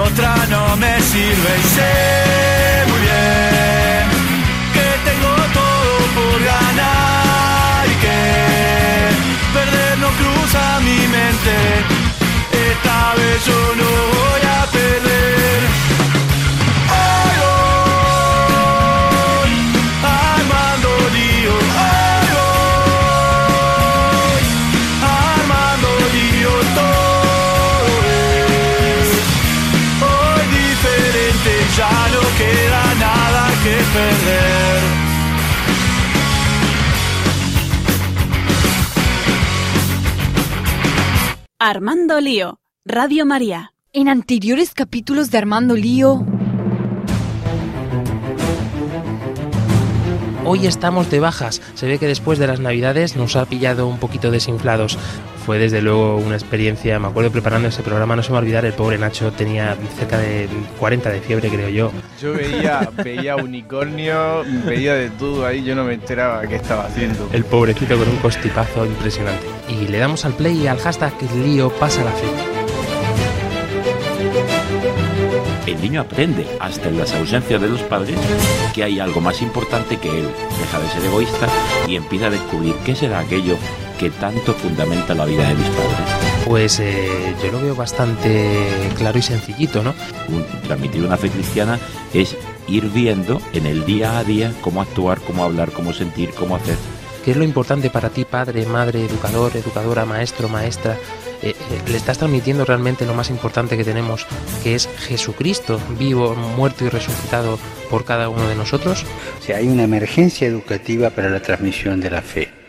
otra no me sirve y sé muy bien que tengo todo por ganar y que perder no cruza mi mente, esta vez yo no voy a Armando Lío, Radio María. En anteriores capítulos de Armando Lío, Hoy estamos de bajas. Se ve que después de las navidades nos ha pillado un poquito desinflados. Fue desde luego una experiencia, me acuerdo preparando ese programa, no se me va a olvidar, el pobre Nacho tenía cerca de 40 de fiebre creo yo. Yo veía, veía unicornio, veía de todo ahí, yo no me enteraba qué estaba haciendo. El pobrecito con un costipazo impresionante. Y le damos al play y al hashtag lío pasa la fe. El niño aprende, hasta en las ausencias de los padres, que hay algo más importante que él. Deja de ser egoísta y empieza a descubrir qué será aquello que tanto fundamenta la vida de mis padres. Pues eh, yo lo veo bastante claro y sencillito, ¿no? Un- transmitir una fe cristiana es ir viendo en el día a día cómo actuar, cómo hablar, cómo sentir, cómo hacer. ¿Qué es lo importante para ti, padre, madre, educador, educadora, maestro, maestra? Eh, eh, le estás transmitiendo realmente lo más importante que tenemos, que es Jesucristo, vivo, muerto y resucitado por cada uno de nosotros. O sea, hay una emergencia educativa para la transmisión de la fe.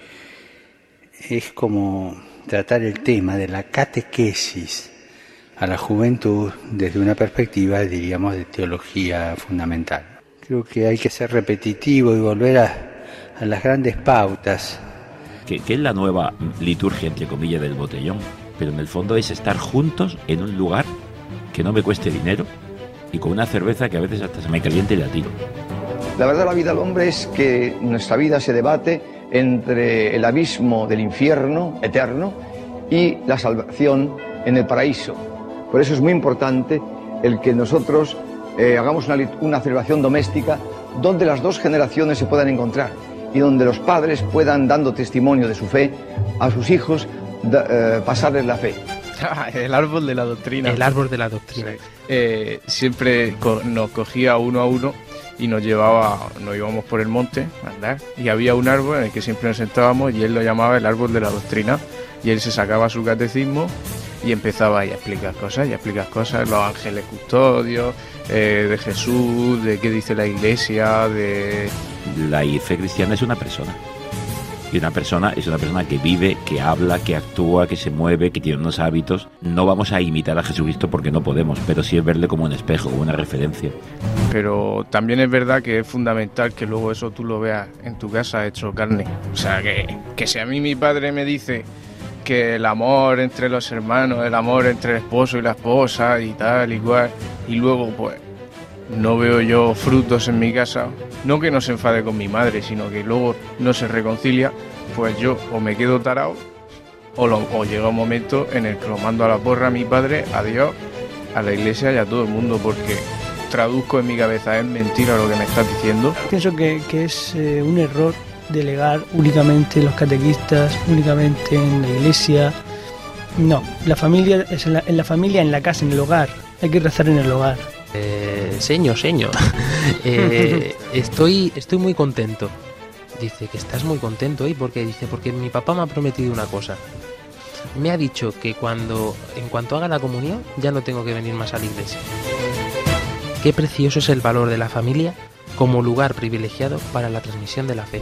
Es como tratar el tema de la catequesis a la juventud desde una perspectiva, diríamos, de teología fundamental. Creo que hay que ser repetitivo y volver a, a las grandes pautas. Que, que es la nueva liturgia, entre comillas, del botellón. Pero en el fondo es estar juntos en un lugar que no me cueste dinero y con una cerveza que a veces hasta se me caliente y la tiro. La verdad de la vida del hombre es que nuestra vida se debate entre el abismo del infierno eterno y la salvación en el paraíso. Por eso es muy importante el que nosotros eh, hagamos una, una celebración doméstica donde las dos generaciones se puedan encontrar y donde los padres puedan, dando testimonio de su fe, a sus hijos da- eh, pasarles la fe. el árbol de la doctrina. El árbol de la doctrina. Sí. Eh, siempre co- nos cogía uno a uno y nos llevaba, nos íbamos por el monte a andar y había un árbol en el que siempre nos sentábamos y él lo llamaba el árbol de la doctrina y él se sacaba su catecismo y empezaba ahí a explicar cosas y a explicar cosas, los ángeles custodios, eh, de Jesús, de qué dice la iglesia, de... La fe cristiana es una persona. Y una persona es una persona que vive, que habla, que actúa, que se mueve, que tiene unos hábitos. No vamos a imitar a Jesucristo porque no podemos, pero sí es verle como un espejo, una referencia. Pero también es verdad que es fundamental que luego eso tú lo veas en tu casa hecho carne. O sea, que, que si a mí mi padre me dice que el amor entre los hermanos, el amor entre el esposo y la esposa y tal y cual, y luego pues no veo yo frutos en mi casa, no que no se enfade con mi madre, sino que luego no se reconcilia, pues yo o me quedo tarao o, lo- o llega un momento en el que lo mando a la porra a mi padre, a Dios, a la iglesia y a todo el mundo, porque traduzco en mi cabeza, es mentira lo que me estás diciendo. Pienso que, que es eh, un error delegar únicamente en los catequistas, únicamente en la iglesia. No, la familia es en la familia, en la casa, en el hogar. Hay que rezar en el hogar. Eh, señor, señor, eh, estoy, estoy muy contento. Dice que estás muy contento y porque dice porque mi papá me ha prometido una cosa. Me ha dicho que cuando, en cuanto haga la comunión, ya no tengo que venir más a la iglesia. Qué precioso es el valor de la familia como lugar privilegiado para la transmisión de la fe.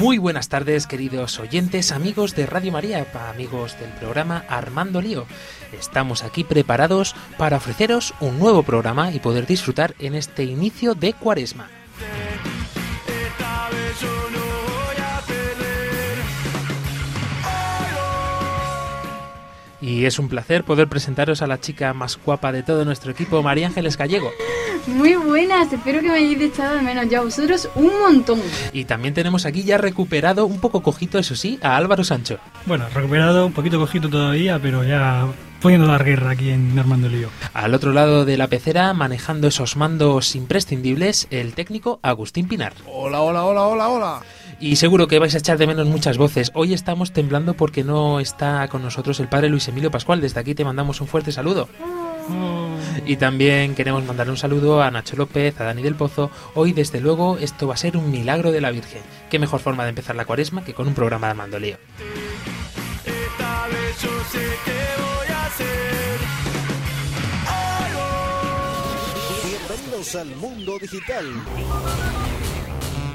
Muy buenas tardes, queridos oyentes, amigos de Radio María, amigos del programa Armando Lío. Estamos aquí preparados para ofreceros un nuevo programa y poder disfrutar en este inicio de Cuaresma. Y es un placer poder presentaros a la chica más guapa de todo nuestro equipo, María Ángeles Gallego. Muy buenas, espero que me hayáis echado de menos ya vosotros un montón. Y también tenemos aquí ya recuperado, un poco cojito, eso sí, a Álvaro Sancho. Bueno, recuperado, un poquito cojito todavía, pero ya pudiendo dar guerra aquí en Armando Lío. Al otro lado de la pecera, manejando esos mandos imprescindibles, el técnico Agustín Pinar. Hola, hola, hola, hola, hola. Y seguro que vais a echar de menos muchas voces. Hoy estamos temblando porque no está con nosotros el padre Luis Emilio Pascual. Desde aquí te mandamos un fuerte saludo. Y también queremos mandar un saludo a Nacho López, a Dani del Pozo. Hoy, desde luego, esto va a ser un milagro de la Virgen. Qué mejor forma de empezar la cuaresma que con un programa de Armando Lío. Esta vez yo sé qué voy a hacer. Bienvenidos al mundo digital.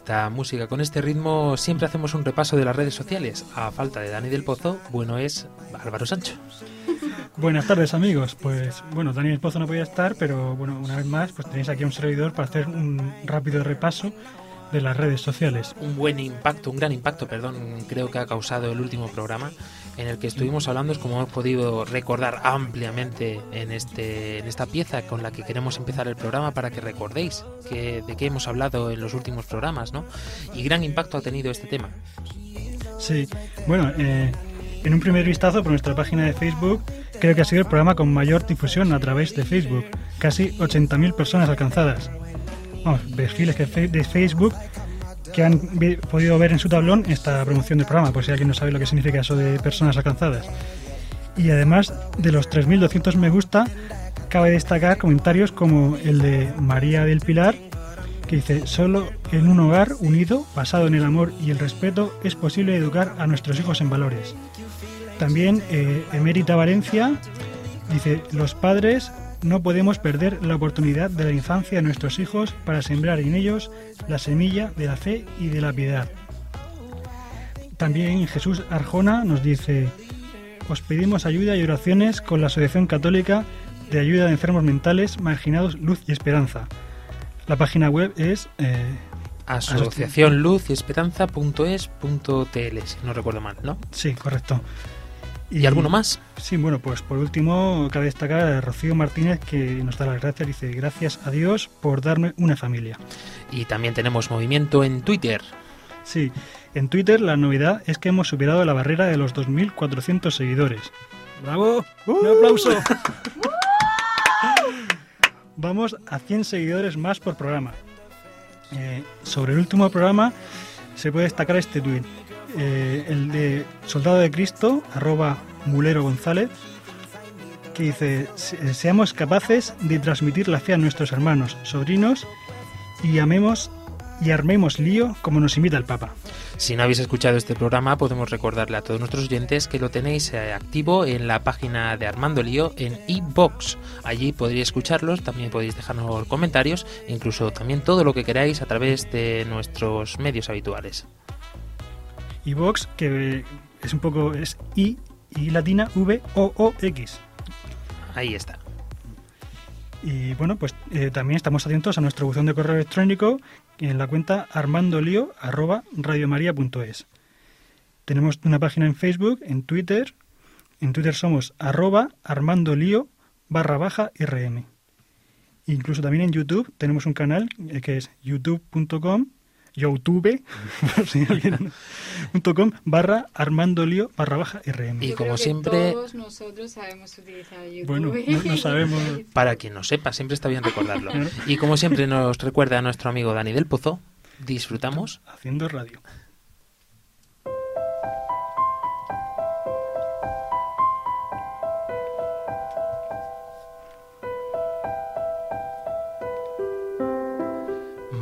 Esta música, con este ritmo, siempre hacemos un repaso de las redes sociales. A falta de Dani del Pozo, bueno es Álvaro Sancho. Buenas tardes amigos, pues bueno, Daniel Pozo no podía estar, pero bueno, una vez más, pues tenéis aquí un servidor para hacer un rápido repaso de las redes sociales. Un buen impacto, un gran impacto, perdón, creo que ha causado el último programa en el que estuvimos hablando, es como hemos podido recordar ampliamente en, este, en esta pieza con la que queremos empezar el programa para que recordéis que, de qué hemos hablado en los últimos programas, ¿no? Y gran impacto ha tenido este tema. Sí, bueno, eh, en un primer vistazo por nuestra página de Facebook, creo que ha sido el programa con mayor difusión a través de Facebook, casi 80.000 personas alcanzadas. Vamos, perfiles que de Facebook que han podido ver en su tablón esta promoción del programa, por si alguien no sabe lo que significa eso de personas alcanzadas. Y además de los 3.200 me gusta, cabe destacar comentarios como el de María del Pilar, que dice, solo en un hogar unido, basado en el amor y el respeto, es posible educar a nuestros hijos en valores. También eh, Emérita Valencia dice, los padres no podemos perder la oportunidad de la infancia de nuestros hijos para sembrar en ellos la semilla de la fe y de la piedad. También Jesús Arjona nos dice, os pedimos ayuda y oraciones con la Asociación Católica de Ayuda de Enfermos Mentales, Marginados, Luz y Esperanza. La página web es... eh, Asociación Luz y Esperanza.es.tl, si no recuerdo mal, ¿no? Sí, correcto. ¿Y alguno más? Sí, bueno, pues por último cabe destacar a Rocío Martínez que nos da las gracias, dice gracias a Dios por darme una familia. Y también tenemos movimiento en Twitter. Sí, en Twitter la novedad es que hemos superado la barrera de los 2.400 seguidores. ¡Bravo! ¡Un aplauso! Vamos a 100 seguidores más por programa. Eh, sobre el último programa se puede destacar este tuit. Eh, el de Soldado de Cristo, arroba Mulero González, que dice, "Se- seamos capaces de transmitir la fe a nuestros hermanos, sobrinos y amemos y armemos lío como nos invita el Papa. Si no habéis escuchado este programa, podemos recordarle a todos nuestros oyentes que lo tenéis eh, activo en la página de Armando Lío en iBox. Allí podréis escucharlos, también podéis dejarnos comentarios, incluso también todo lo que queráis a través de nuestros medios habituales. Y Vox, que es un poco, es I, I latina, V, O, O, X. ahí está. Y bueno, pues eh, también estamos atentos a nuestro buzón de correo electrónico en la cuenta armandolio.radiomaria.es. Tenemos una página en Facebook, en Twitter. En Twitter somos arroba armandolio barra baja rm. Incluso también en YouTube tenemos un canal eh, que es youtube.com youtube si com, barra armandolio barra baja rm. Y como siempre, Todos nosotros sabemos utilizar YouTube. Bueno, no, no sabemos. para quien no sepa, siempre está bien recordarlo. Y como siempre nos recuerda a nuestro amigo Dani del Pozo, disfrutamos Haciendo radio.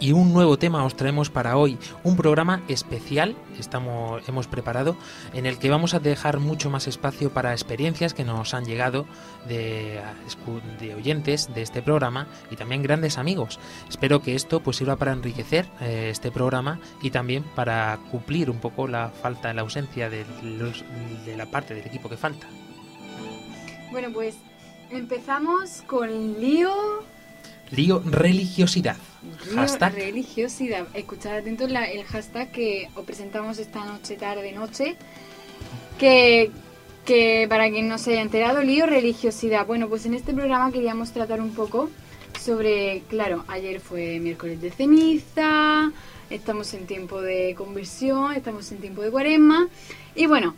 Y un nuevo tema os traemos para hoy, un programa especial, estamos, hemos preparado, en el que vamos a dejar mucho más espacio para experiencias que nos han llegado de, oyentes de este programa y también grandes amigos. Espero que esto pues sirva para enriquecer eh, este programa y también para cumplir un poco la falta, la ausencia de, de la parte del equipo que falta. Bueno, pues empezamos con lío, Lío religiosidad. Hashtag religiosidad. Escuchad atentos la- el hashtag que os presentamos esta noche, tarde, noche. Que, que para quien no se haya enterado, lío religiosidad. Bueno, pues en este programa queríamos tratar un poco sobre, claro, ayer fue miércoles de ceniza, estamos en tiempo de conversión, estamos en tiempo de cuaresma. Y bueno,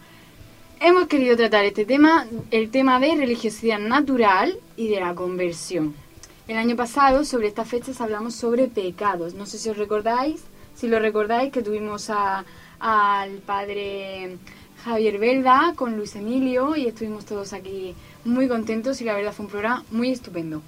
hemos querido tratar este tema, el tema de religiosidad natural y de la conversión. El año pasado, sobre estas fechas, hablamos sobre pecados. No sé si os recordáis, si lo recordáis, que tuvimos al padre Javier Velda con Luis Emilio y estuvimos todos aquí muy contentos y la verdad fue un programa muy estupendo.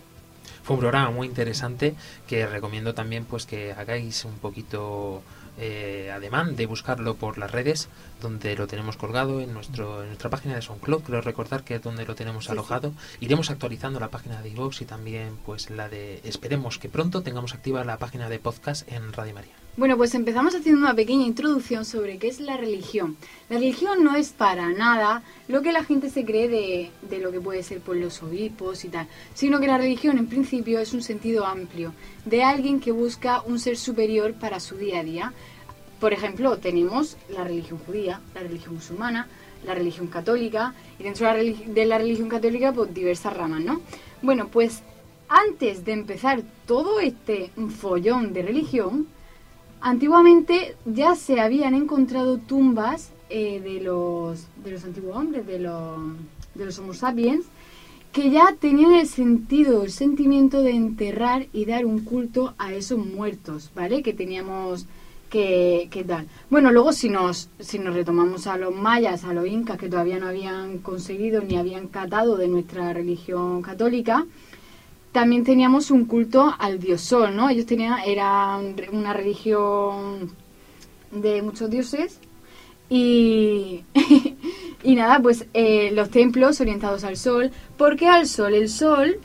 Fue un programa muy interesante que recomiendo también pues que hagáis un poquito eh, ademán de buscarlo por las redes donde lo tenemos colgado en nuestro en nuestra página de SoundCloud creo recordar que es donde lo tenemos Sí, alojado. Iremos actualizando la página de iVoox y también pues la de esperemos que pronto tengamos activa la página de podcast en Radio María Bueno, pues empezamos haciendo una pequeña introducción sobre qué es la religión. La religión no es para nada lo que la gente se cree de, lo que puede ser por los obispos y tal, sino que la religión en principio es un sentido amplio, de alguien que busca un ser superior para su día a día. Por ejemplo, tenemos la religión judía, la religión musulmana, la religión católica, y dentro de la religión católica, pues diversas ramas, ¿no? Bueno, pues antes de empezar todo este follón de religión, Antiguamente ya se habían encontrado tumbas eh, de, los, de los antiguos hombres, de los, de los Homo sapiens, que ya tenían el sentido, el sentimiento de enterrar y dar un culto a esos muertos, ¿vale? Que teníamos que, dar. Bueno, luego si nos, si nos retomamos a los mayas, a los incas, que todavía no habían conseguido ni habían catado de nuestra religión católica, también teníamos un culto al dios sol, ¿no? Ellos tenían, era una religión de muchos dioses y, y nada, pues eh, los templos orientados al sol. ¿Por qué al sol? El sol,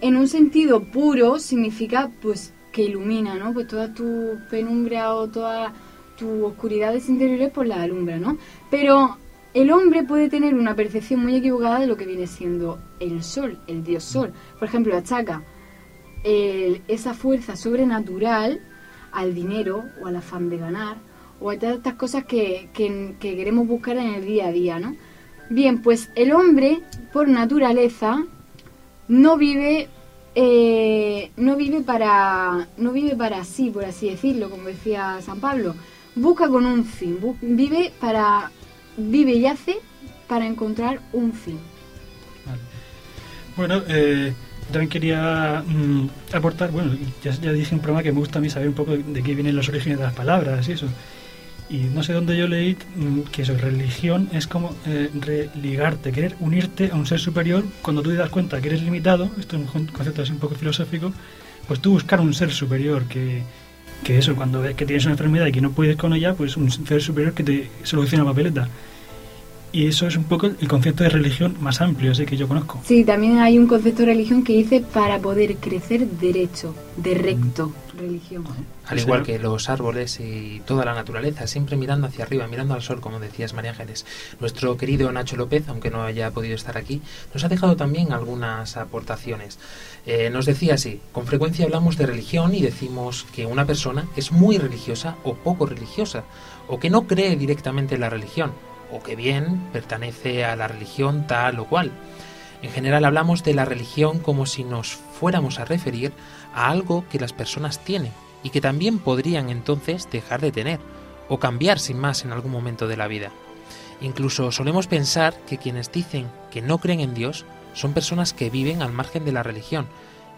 en un sentido puro, significa pues que ilumina, ¿no? Pues toda tu penumbra o toda tu oscuridades interiores pues la alumbra, ¿no? Pero el hombre puede tener una percepción muy equivocada de lo que viene siendo el sol, el dios sol. Por ejemplo, achaca el- esa fuerza sobrenatural al dinero o al afán de ganar o a todas estas cosas que, que- que queremos buscar en el día a día, ¿no? Bien, pues el hombre, por naturaleza, no vive eh, no vive para no vive para sí por así decirlo como decía San Pablo busca con un fin vive para vive y hace para encontrar un fin. Bueno, eh, también quería mm, aportar, bueno, ya, dije un programa que me gusta a mí saber un poco de, qué vienen los orígenes de las palabras y eso. Y no sé dónde yo leí mm, que eso, religión es como eh, religarte, querer unirte a un ser superior. Cuando tú te das cuenta que eres limitado, esto es un con- concepto así un poco filosófico, pues tú buscar un ser superior que, que eso, cuando ves que tienes una enfermedad y que no puedes con ella, pues un ser superior que te soluciona la papeleta. Y eso es un poco el concepto de religión más amplio, así que yo conozco. sí también hay un concepto de religión que dice para poder crecer derecho de recto religión Al igual que los árboles y toda la naturaleza, siempre mirando hacia arriba, mirando al sol, como decías María Ángeles. Nuestro querido Nacho López, aunque no haya podido estar aquí, nos ha dejado también algunas aportaciones. Eh, nos decía así, con frecuencia hablamos de religión y decimos que una persona es muy religiosa o poco religiosa, o que no cree directamente en la religión, o que bien pertenece a la religión tal o cual. En general hablamos de la religión como si nos fuéramos a referir a algo que las personas tienen y que también podrían entonces dejar de tener o cambiar sin más en algún momento de la vida. Incluso solemos pensar que quienes dicen que no creen en Dios son personas que viven al margen de la religión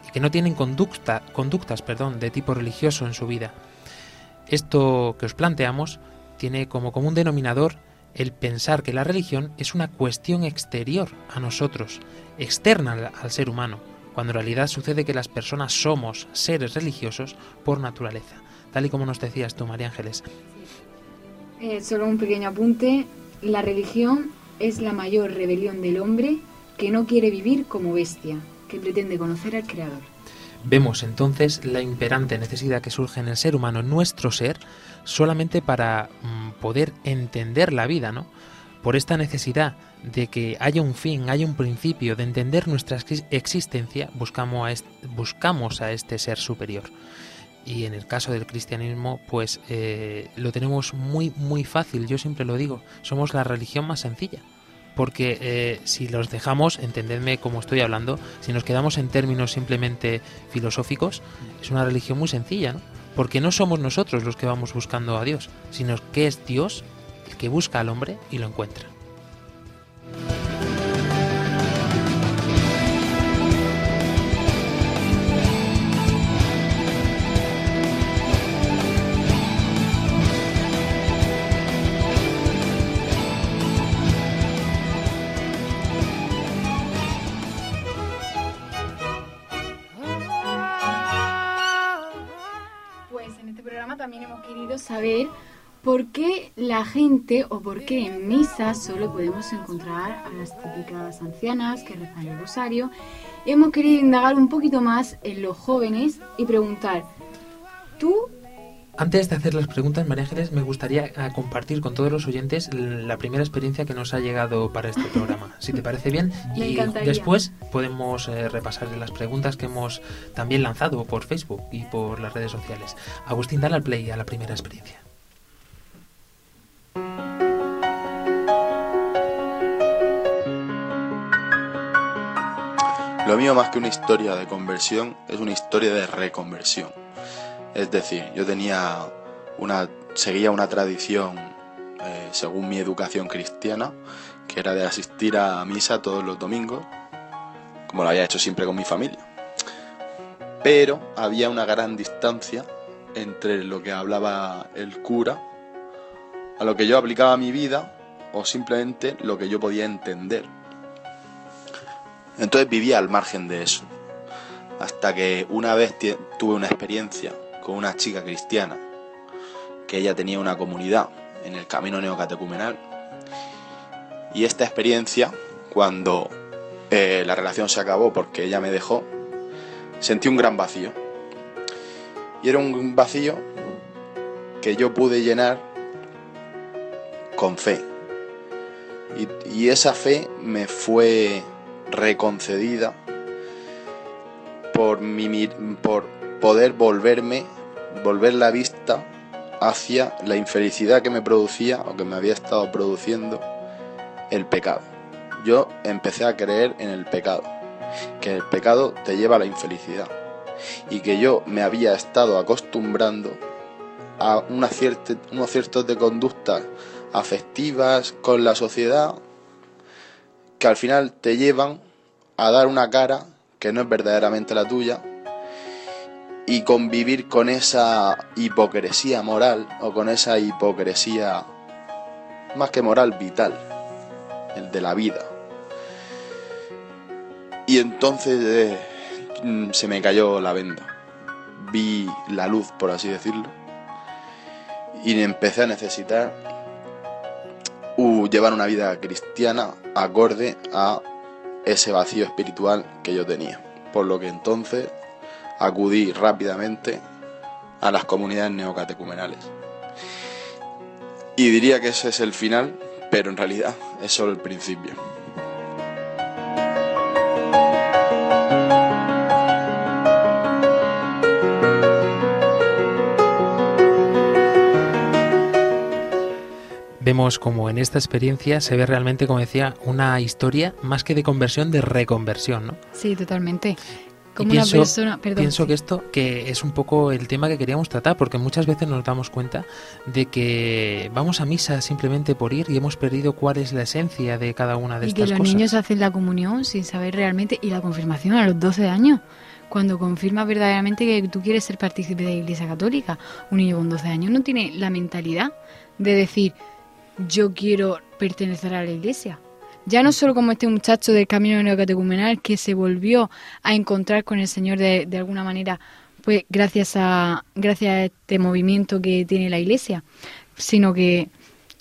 y que no tienen conducta, conductas perdón, de tipo religioso en su vida. Esto que os planteamos tiene como común denominador el pensar que la religión es una cuestión exterior a nosotros, externa al, ser humano, cuando en realidad sucede que las personas somos seres religiosos por naturaleza, tal y como nos decías tú, María Ángeles. Eh, solo un pequeño apunte. La religión es la mayor rebelión del hombre que no quiere vivir como bestia, que pretende conocer al Creador. Vemos entonces la imperante necesidad que surge en el ser humano, nuestro ser, solamente para mm, poder entender la vida, ¿no? Por esta necesidad de que haya un fin, haya un principio, de entender nuestra exis- existencia, buscamos a, est- buscamos a este ser superior. Y en el caso del cristianismo, pues eh, lo tenemos muy, muy fácil, yo siempre lo digo, somos la religión más sencilla. Porque eh, si los dejamos, entendedme como estoy hablando, si nos quedamos en términos simplemente filosóficos, es una religión muy sencilla, ¿no? Porque no somos nosotros los que vamos buscando a Dios, sino que es Dios el que busca al hombre y lo encuentra. También hemos querido saber por qué la gente o por qué en misa solo podemos encontrar a las típicas ancianas que rezan el rosario. Y hemos querido indagar un poquito más en los jóvenes y preguntar, ¿tú Antes de hacer las preguntas, María Ángeles, me gustaría eh, compartir con todos los oyentes la primera experiencia que nos ha llegado para este programa, si te parece bien. Me y encantaría. después podemos eh, repasar las preguntas que hemos también lanzado por Facebook y por las redes sociales. Agustín, dale al play a la primera experiencia. Lo mío más que una historia de conversión es una historia de reconversión. Es decir, yo tenía una seguía una tradición eh, según mi educación cristiana, que era de asistir a misa todos los domingos, como lo había hecho siempre con mi familia. Pero había una gran distancia entre lo que hablaba el cura, a lo que yo aplicaba a mi vida o simplemente lo que yo podía entender. Entonces vivía al margen de eso. Hasta que una vez tuve una experiencia con una chica cristiana, que ella tenía una comunidad en el camino neocatecumenal. Y esta experiencia, cuando eh, la relación se acabó porque ella me dejó, sentí un gran vacío. Y era un vacío que yo pude llenar con fe. Y, y esa fe me fue reconcedida por, mi, por poder volverme, volver la vista hacia la infelicidad que me producía o que me había estado produciendo el pecado. yo empecé a creer en el pecado, que el pecado te lleva a la infelicidad y que yo me había estado acostumbrando a una cierte- unos ciertos de conductas afectivas con la sociedad que al final te llevan a dar una cara que no es verdaderamente la tuya y convivir con esa hipocresía moral o con esa hipocresía más que moral vital, el de la vida. Y entonces mm, se me cayó la venda. Vi la luz, por así decirlo. Y empecé a necesitar llevar una vida cristiana acorde a ese vacío espiritual que yo tenía. Por lo que entonces acudí rápidamente a las comunidades neocatecumenales. Y diría que ese es el final, pero en realidad es solo el principio. Vemos como en esta experiencia se ve realmente, como decía, una historia más que de conversión, de reconversión, ¿no? Sí, totalmente. Y Como pienso, una persona. Perdón. pienso sí. que esto que es un poco el tema que queríamos tratar, porque muchas veces nos damos cuenta de que vamos a misa simplemente por ir y hemos perdido cuál es la esencia de cada una de Y que estas los cosas. niños hacen la comunión sin saber realmente. Y la confirmación a los 12 años. Cuando confirmas verdaderamente que tú quieres ser partícipe de la Iglesia Católica. Un niño con 12 años no tiene la mentalidad de decir, yo quiero pertenecer a la Iglesia. Ya no solo como este muchacho del camino neocatecumenal que se volvió a encontrar con el Señor de, de alguna manera, pues gracias a, gracias a este movimiento que tiene la Iglesia, sino que,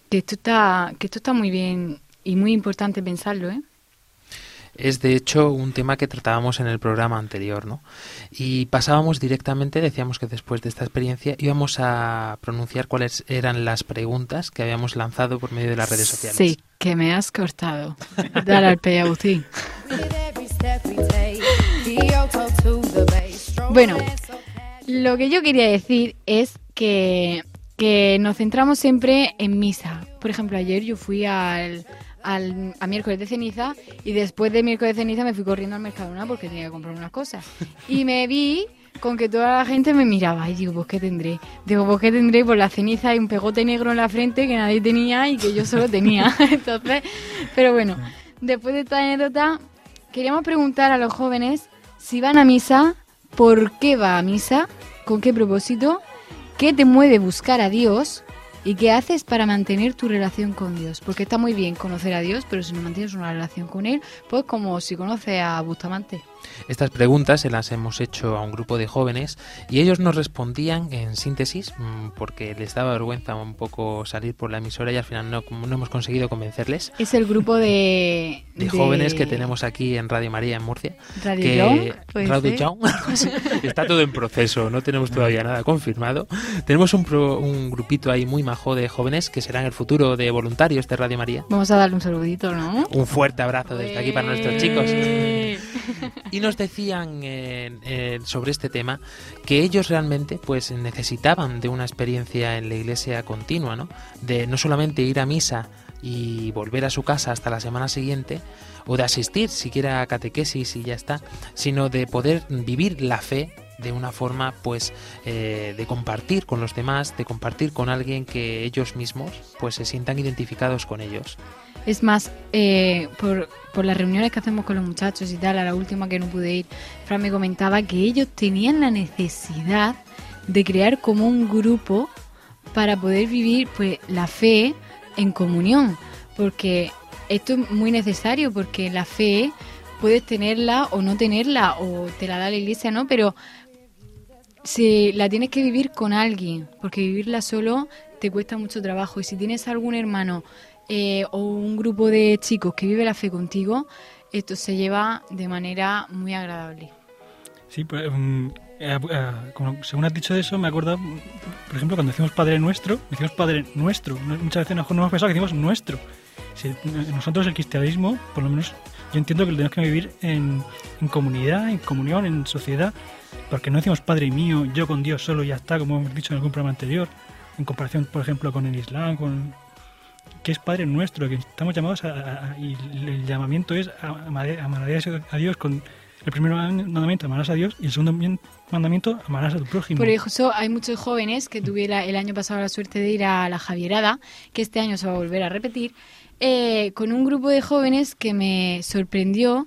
que esto está, que esto está muy bien y muy importante pensarlo, ¿eh? Es de hecho un tema que tratábamos en el programa anterior, ¿no? Y pasábamos directamente, decíamos que después de esta experiencia íbamos a pronunciar cuáles eran las preguntas que habíamos lanzado por medio de las redes sociales. Sí, que me has cortado. Dale al play, Agustín. Bueno, lo que yo quería decir es que, que nos centramos siempre en misa. Por ejemplo, ayer yo fui al, al- a miércoles de ceniza y después de miércoles de ceniza me fui corriendo al Mercadona porque tenía que comprar unas cosas. Y me vi con que toda la gente me miraba y digo, pues qué tendré. Digo, pues qué tendré por la ceniza y un pegote negro en la frente que nadie tenía y que yo solo tenía. Entonces, pero bueno, después de esta anécdota, queríamos preguntar a los jóvenes si van a misa, por qué va a misa, con qué propósito, qué te mueve buscar a Dios y qué haces para mantener tu relación con Dios. Porque está muy bien conocer a Dios, pero si no mantienes una relación con Él, pues como si conoces a Bustamante. Estas preguntas se las hemos hecho a un grupo de jóvenes y ellos nos respondían en síntesis mm, porque les daba vergüenza un poco salir por la emisora y al final no, no hemos conseguido convencerles. Es el grupo de... De jóvenes que tenemos aquí en Radio María en Murcia. Radio que Young, Radio. Young, está todo en proceso, no tenemos todavía nada confirmado. Tenemos un, pro- un grupito ahí muy majo de jóvenes que serán el futuro de voluntarios de Radio María. Vamos a darle un saludito, ¿no? Un fuerte abrazo desde aquí para nuestros chicos. Y nos decían eh, eh, sobre este tema que ellos realmente pues necesitaban de una experiencia en la iglesia continua, ¿no? De no solamente ir a misa y volver a su casa hasta la semana siguiente, o de asistir siquiera a catequesis y ya está, sino de poder vivir la fe de una forma pues eh, de compartir con los demás, de compartir con alguien que ellos mismos pues se sientan identificados con ellos. Es más, eh, por, por las reuniones que hacemos con los muchachos y tal, a la última que no pude ir, Fran me comentaba que ellos tenían la necesidad de crear como un grupo para poder vivir pues la fe en comunión, porque esto es muy necesario, porque la fe puedes tenerla o no tenerla, o te la da la iglesia, ¿no? Pero si la tienes que vivir con alguien, porque vivirla solo te cuesta mucho trabajo. Y si tienes algún hermano eh, o un grupo de chicos que vive la fe contigo, esto se lleva de manera muy agradable. Sí, pues, mm, eh, eh, como- según has dicho eso, me acuerdo, por ejemplo, cuando decimos Padre Nuestro, decimos Padre Nuestro. Muchas veces no, hemos pensado que decimos Nuestro. Si, nosotros el cristianismo, por lo menos yo entiendo que lo tenemos que vivir en, en comunidad, en comunión, en sociedad, porque no decimos Padre mío, yo con Dios solo ya está, como hemos dicho en algún programa anterior, en comparación, por ejemplo, con el Islam, con que es Padre nuestro, que estamos llamados a, a- y el llamamiento es a, amar a Dios con el primer mandamiento, amarás a Dios, y el segundo mien- mandamiento, amarás a tu prójimo. Por eso hay muchos jóvenes que tuve la- el año pasado la suerte de ir a la Javierada, que este año se va a volver a repetir, eh, con un grupo de jóvenes que me sorprendió.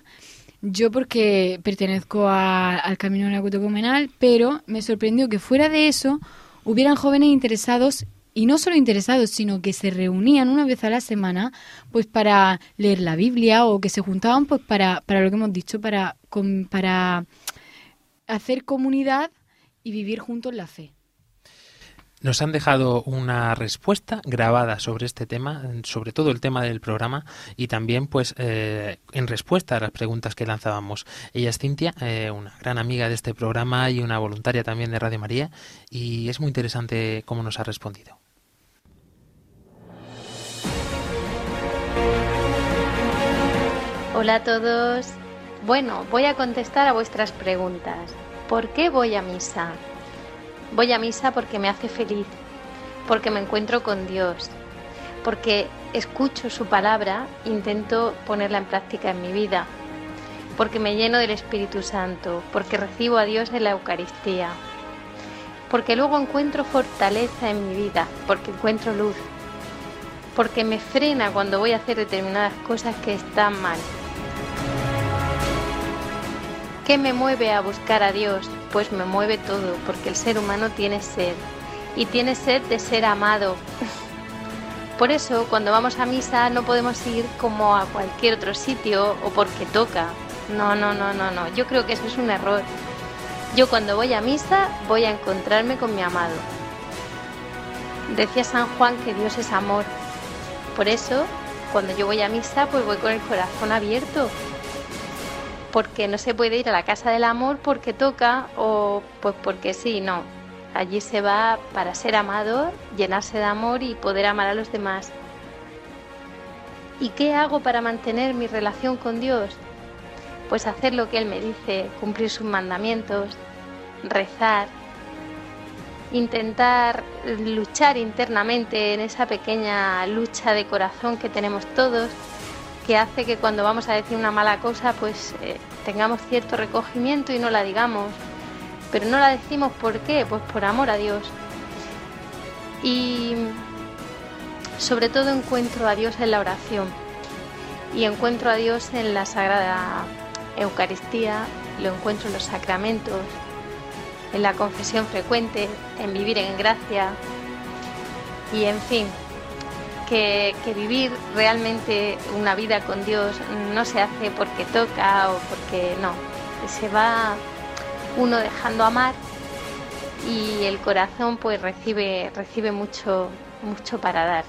Yo porque pertenezco a- al Camino Neocatecumenal, pero me sorprendió que fuera de eso hubieran jóvenes interesados y no solo interesados, sino que se reunían una vez a la semana pues para leer la Biblia o que se juntaban pues para, para lo que hemos dicho, para, com- para hacer comunidad y vivir juntos la fe. Nos han dejado una respuesta grabada sobre este tema, sobre todo el tema del programa y también pues eh, en respuesta a las preguntas que lanzábamos. Ella es Cintia, eh, una gran amiga de este programa y una voluntaria también de Radio María y es muy interesante cómo nos ha respondido. Hola a todos. Bueno, voy a contestar a vuestras preguntas. ¿Por qué voy a misa? Voy a misa porque me hace feliz, porque me encuentro con Dios, porque escucho su palabra, intento ponerla en práctica en mi vida, porque me lleno del Espíritu Santo, porque recibo a Dios en la Eucaristía, porque luego encuentro fortaleza en mi vida, porque encuentro luz, porque me frena cuando voy a hacer determinadas cosas que están mal. ¿Qué me mueve a buscar a Dios? Pues me mueve todo, porque el ser humano tiene sed y tiene sed de ser amado. Por eso, cuando vamos a misa no podemos ir como a cualquier otro sitio o porque toca. No, no, no, no, no. Yo creo que eso es un error. Yo cuando voy a misa voy a encontrarme con mi amado. Decía San Juan que Dios es amor. Por eso, cuando yo voy a misa, pues voy con el corazón abierto. Porque no se puede ir a la casa del amor porque toca o pues porque sí, no. Allí se va para ser amado, llenarse de amor y poder amar a los demás. ¿Y qué hago para mantener mi relación con Dios? Pues hacer lo que Él me dice, cumplir sus mandamientos, rezar, intentar luchar internamente en esa pequeña lucha de corazón que tenemos todos, que hace que cuando vamos a decir una mala cosa, pues eh, tengamos cierto recogimiento y no la digamos. Pero no la decimos ¿por qué? Pues por amor a Dios. Y sobre todo encuentro a Dios en la oración y encuentro a Dios en la Sagrada Eucaristía, lo encuentro en los sacramentos, en la confesión frecuente, en vivir en gracia y en fin, que, vivir realmente una vida con Dios no se hace porque toca o porque no, se va uno dejando amar y el corazón pues recibe, recibe mucho, mucho para dar.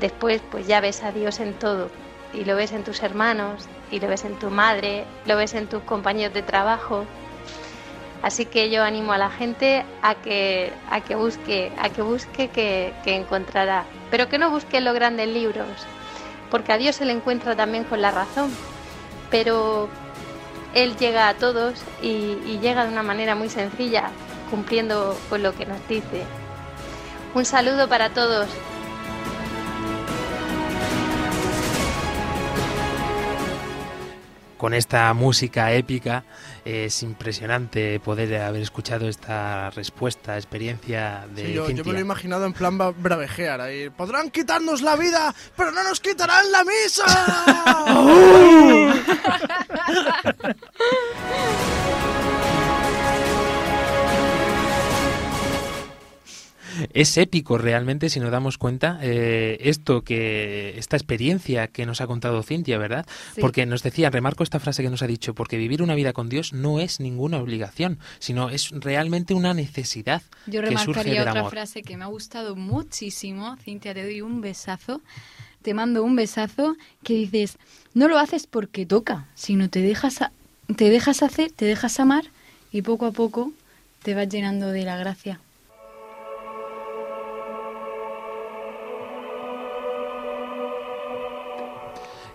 Después pues ya ves a Dios en todo y lo ves en tus hermanos y lo ves en tu madre, lo ves en tus compañeros de trabajo. Así que yo animo a la gente a que, a que busque, a que busque que, que encontrará. Pero que no busque los grandes libros, porque a Dios se le encuentra también con la razón. Pero Él llega a todos y llega de una manera muy sencilla, cumpliendo con lo que nos dice. Un saludo para todos. Con esta música épica es impresionante poder haber escuchado esta respuesta, experiencia de Sí, yo, me lo he imaginado en plan bravejear ahí. Podrán quitarnos la vida, pero no nos quitarán la misa. Es épico realmente si nos damos cuenta eh, esto que esta experiencia que nos ha contado Cintia, ¿verdad? Sí. Porque nos decía, remarco esta frase que nos ha dicho, porque vivir una vida con Dios no es ninguna obligación, sino es realmente una necesidad Yo que surge remarcaría del otra amor. frase que me ha gustado muchísimo. Cintia, te doy un besazo. Te mando un besazo que dices, no lo haces porque toca, sino te dejas, a- te dejas hacer, te dejas amar y poco a poco te vas llenando de la gracia.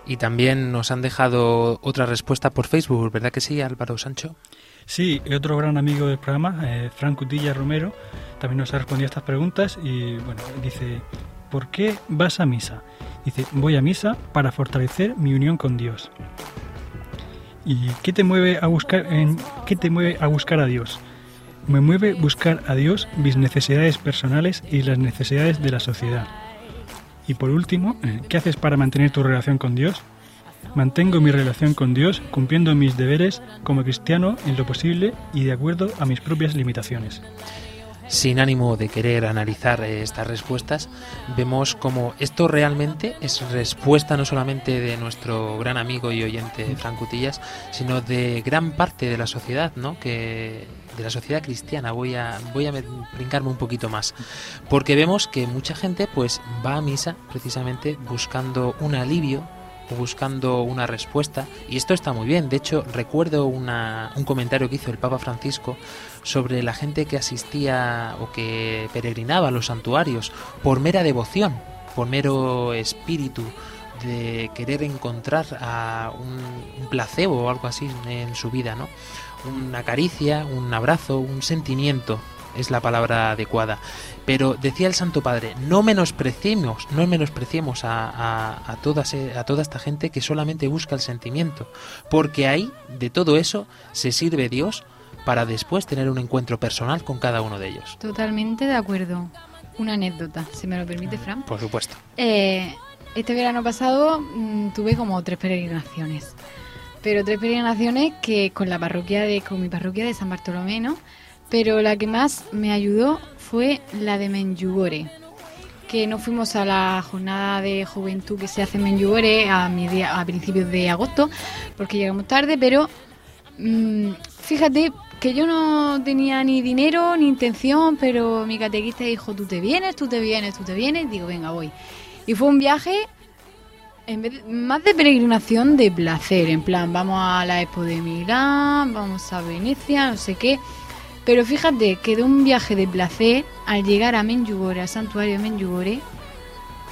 Y también nos han dejado otra respuesta por Facebook, ¿verdad que sí, Álvaro Sancho? Sí, otro gran amigo del programa, eh, Frank Cutilla Romero, también nos ha respondido a estas preguntas y bueno, dice, ¿por qué vas a misa? Dice, voy a misa para fortalecer mi unión con Dios. ¿Y qué te mueve a buscar, en, qué te mueve a, buscar a Dios? Me mueve buscar a Dios mis necesidades personales y las necesidades de la sociedad. Y por último, eh, ¿qué haces para mantener tu relación con Dios? Mantengo mi relación con Dios cumpliendo mis deberes como cristiano en lo posible y de acuerdo a mis propias limitaciones. Sin ánimo de querer analizar eh, estas respuestas, vemos como esto realmente es respuesta no solamente de nuestro gran amigo y oyente Frank Cutillas, sino de gran parte de la sociedad, ¿no? Que de la sociedad cristiana. Voy a voy a brincarme un poquito más. Porque vemos que mucha gente pues va a misa precisamente buscando un alivio buscando una respuesta. Y esto está muy bien. De hecho recuerdo una, un comentario que hizo el Papa Francisco sobre la gente que asistía o que peregrinaba a los santuarios por mera devoción por mero espíritu de querer encontrar a un, placebo o algo así en su vida no una caricia, un abrazo, un sentimiento es la palabra adecuada. Pero decía el Santo Padre, no menospreciemos, no menospreciemos a, a, a toda esta gente que solamente busca el sentimiento, porque ahí, de todo eso, se sirve Dios para después tener un encuentro personal con cada uno de ellos. Totalmente de acuerdo. Una anécdota, si me lo permite, Fran. Por supuesto. Eh, este verano pasado mmm, tuve como tres peregrinaciones pero tres peregrinaciones que con la parroquia de con mi parroquia de San Bartolomé, ¿no? Pero la que más me ayudó fue la de Menjugore, que no fuimos a la jornada de juventud que se hace en Menjugore a, a principios de agosto, porque llegamos tarde, pero mmm, fíjate que yo no tenía ni dinero ni intención, pero mi catequista dijo, tú te vienes, tú te vienes, tú te vienes, digo, venga, voy. Y fue un viaje en vez de, más de peregrinación de placer, en plan, vamos a la Expo de Milán, vamos a Venecia, no sé qué. Pero fíjate que de un viaje de placer, al llegar a Menjugore, al santuario de Menjugore,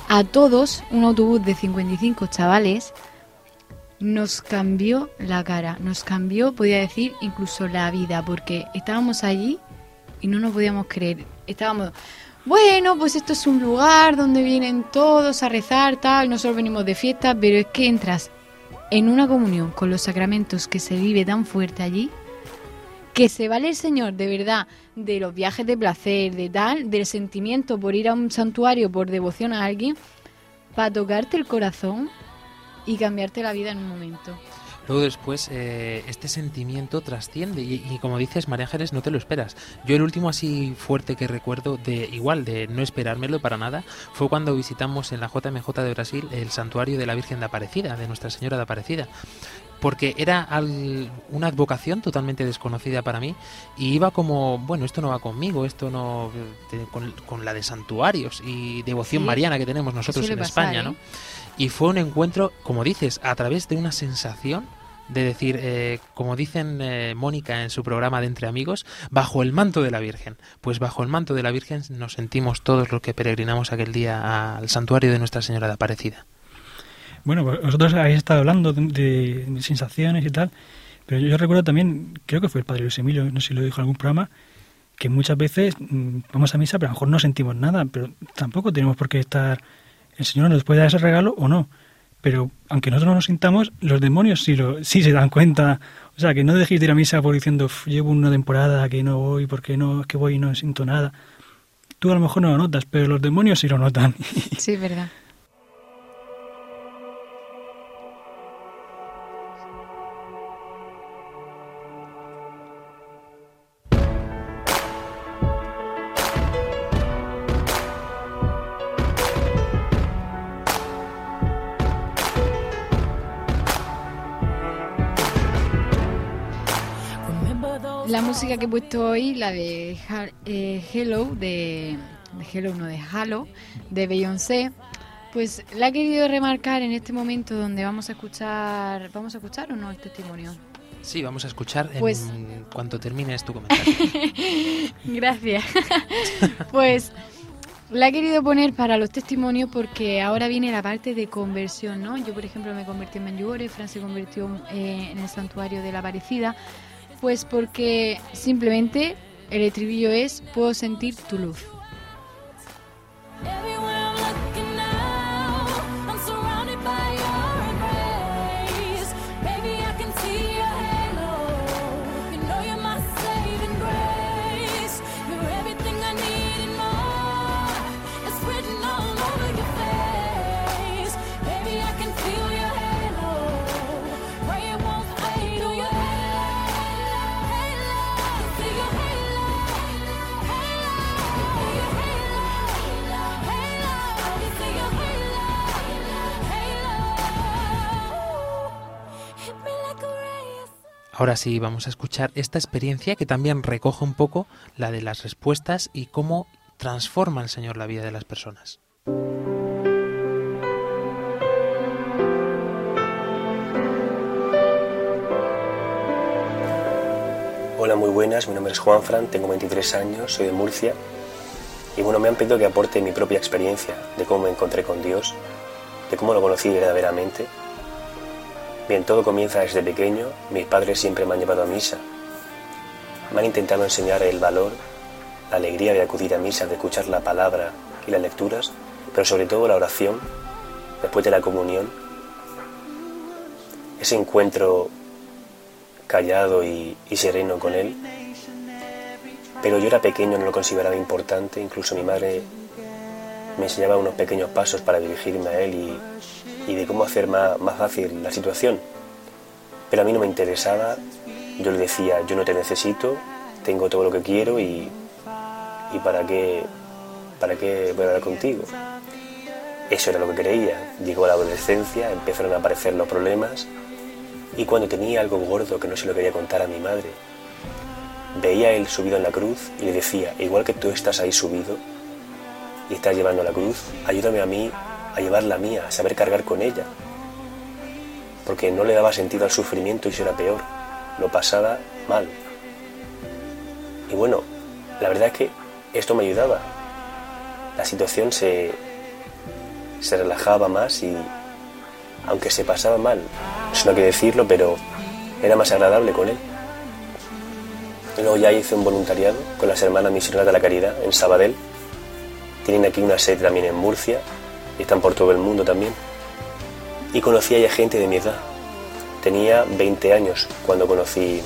a todos, un autobús de 55 chavales, nos cambió la cara, nos cambió, podía decir, incluso la vida, porque estábamos allí y no nos podíamos creer. Estábamos bueno, pues esto es un lugar donde vienen todos a rezar, tal, nosotros venimos de fiesta, pero es que entras en una comunión con los sacramentos que se vive tan fuerte allí, que se vale el Señor de verdad de los viajes de placer, de tal, del sentimiento por ir a un santuario por devoción a alguien, para tocarte el corazón y cambiarte la vida en un momento. Luego después eh, este sentimiento trasciende y, y, como dices María Ángeles no te lo esperas. Yo el último así fuerte que recuerdo de igual de no esperármelo para nada fue cuando visitamos en la JMJ de Brasil el santuario de la Virgen de Aparecida, de Nuestra Señora de Aparecida porque era al, una advocación totalmente desconocida para mí y iba como, bueno, esto no va conmigo, esto no te, con, con, la de santuarios y devoción sí, mariana que tenemos nosotros en España, ¿eh? ¿no? Y fue un encuentro, como dices, a través de una sensación de decir, eh, como dicen eh, Mónica en su programa de Entre Amigos, bajo el manto de la Virgen. Pues bajo el manto de la Virgen nos sentimos todos los que peregrinamos aquel día al santuario de Nuestra Señora de Aparecida. Bueno, pues vosotros habéis estado hablando de, de, sensaciones y tal, pero yo recuerdo también, creo que fue el padre Luis Emilio, no sé si lo dijo en algún programa, que muchas veces mmm, vamos a misa, pero a lo mejor no sentimos nada, pero tampoco tenemos por qué estar, el Señor nos puede dar ese regalo o no, pero aunque nosotros no nos sintamos, los demonios sí, lo, sí se dan cuenta, o sea, que no dejéis de ir a misa por diciendo, llevo una temporada que no voy, porque no, es que voy y no siento nada. Tú a lo mejor no lo notas, pero los demonios sí lo notan. Sí, verdad. Música que he puesto hoy, la de eh, Hello, de, de, Hello, no de Halo, de Beyoncé, pues la he querido remarcar en este momento donde vamos a escuchar, ¿vamos a escuchar o no el testimonio? Sí, vamos a escuchar pues, en cuanto termines tu comentario. Gracias. pues la he querido poner para los testimonios porque ahora viene la parte de conversión, ¿no? Yo, por ejemplo, me convertí en Menjugore, Fran se convirtió eh, en el santuario de la Aparecida. Pues porque simplemente el estribillo es puedo sentir tu luz. Ahora sí, vamos a escuchar esta experiencia que también recoge un poco la de las respuestas y cómo transforma el Señor la vida de las personas. Hola, muy buenas, mi nombre es Juan Fran, tengo 23 años, soy de Murcia y bueno, me han pedido que aporte mi propia experiencia de cómo me encontré con Dios, de cómo lo conocí verdaderamente. Bien, todo comienza desde pequeño, mis padres siempre me han llevado a misa, me han intentado enseñar el valor, la alegría de acudir a misa, de escuchar la palabra y las lecturas, pero sobre todo la oración, después de la comunión, ese encuentro callado y, y sereno con Él. Pero yo era pequeño, no lo consideraba importante, incluso mi madre me enseñaba unos pequeños pasos para dirigirme a Él y, y de cómo hacer más, más fácil la situación. Pero a mí no me interesaba, yo le decía, yo no te necesito, tengo todo lo que quiero y, y para qué, para qué voy a hablar contigo. Eso era lo que creía. Llegó la adolescencia, empezaron a aparecer los problemas y cuando tenía algo gordo que no se lo quería contar a mi madre, veía él subido en la cruz y le decía, igual que tú estás ahí subido y estás llevando la cruz, ayúdame a mí a llevar la mía, a saber cargar con ella. Porque no le daba sentido al sufrimiento y eso era peor, lo pasaba mal. Y bueno, la verdad es que esto me ayudaba. La situación se, se relajaba más y aunque se pasaba mal, eso no hay que decirlo, pero era más agradable con él. Luego ya hice un voluntariado con las hermanas misioneras de la caridad en Sabadell. Tienen aquí una sede también en Murcia están por todo el mundo también. Y conocí a ella gente de mi edad. Tenía 20 años cuando conocí,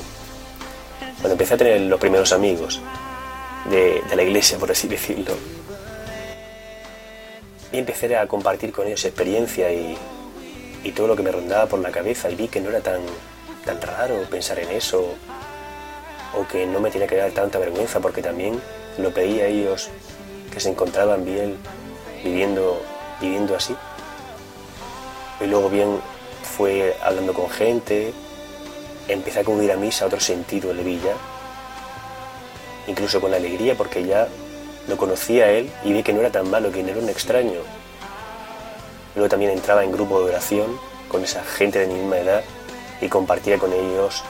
cuando empecé a tener los primeros amigos de, la iglesia, por así decirlo. Y empecé a compartir con ellos experiencia y, y todo lo que me rondaba por la cabeza y vi que no era tan, tan raro pensar en eso o que no me tenía que dar tanta vergüenza porque también lo pedí a ellos que se encontraban bien viviendo, viviendo así. Y luego bien fue hablando con gente, empecé a acudir a misa otro sentido le vi incluso con alegría porque ya lo conocía a él y vi que no era tan malo, que no era un extraño, Luego también entraba en grupo de oración con esa gente de mi misma edad y compartía con ellos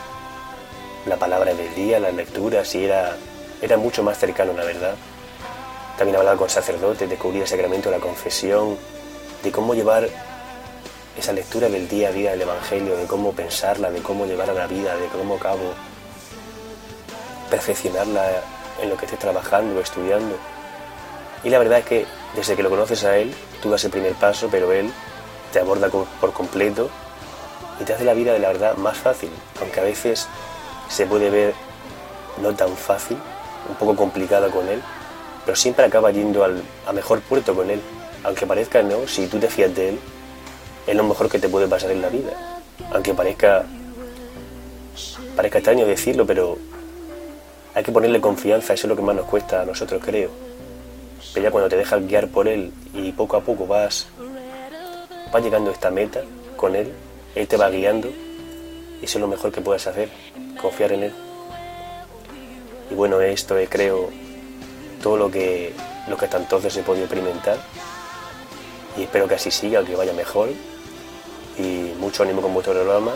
la palabra del día, las lecturas y era, era mucho más cercano, la verdad. También hablaba con sacerdotes, descubrí el sacramento de la confesión, de cómo llevar esa lectura del día a día del Evangelio, de cómo pensarla, de cómo llevar a la vida, de cómo cabo perfeccionarla en lo que estés trabajando o estudiando. Y la verdad es que desde que lo conoces a él, tú das el primer paso, pero él te aborda por completo y te hace la vida de la verdad más fácil, aunque a veces se puede ver no tan fácil, un poco complicada con él, pero siempre acaba yendo al, a mejor puerto con él, aunque parezca no, si tú te fías de él, es lo mejor que te puede pasar en la vida, aunque parezca, parezca extraño decirlo, pero hay que ponerle confianza, eso es lo que más nos cuesta a nosotros, creo. Pero ya cuando te dejas guiar por él y poco a poco vas, vas llegando a esta meta con él, él te va guiando eso es lo mejor que puedes hacer, confiar en él. Y bueno, esto es, creo, todo lo que, lo que hasta entonces he podido experimentar. Y espero que así siga, que vaya mejor. Y mucho ánimo con vuestro programa.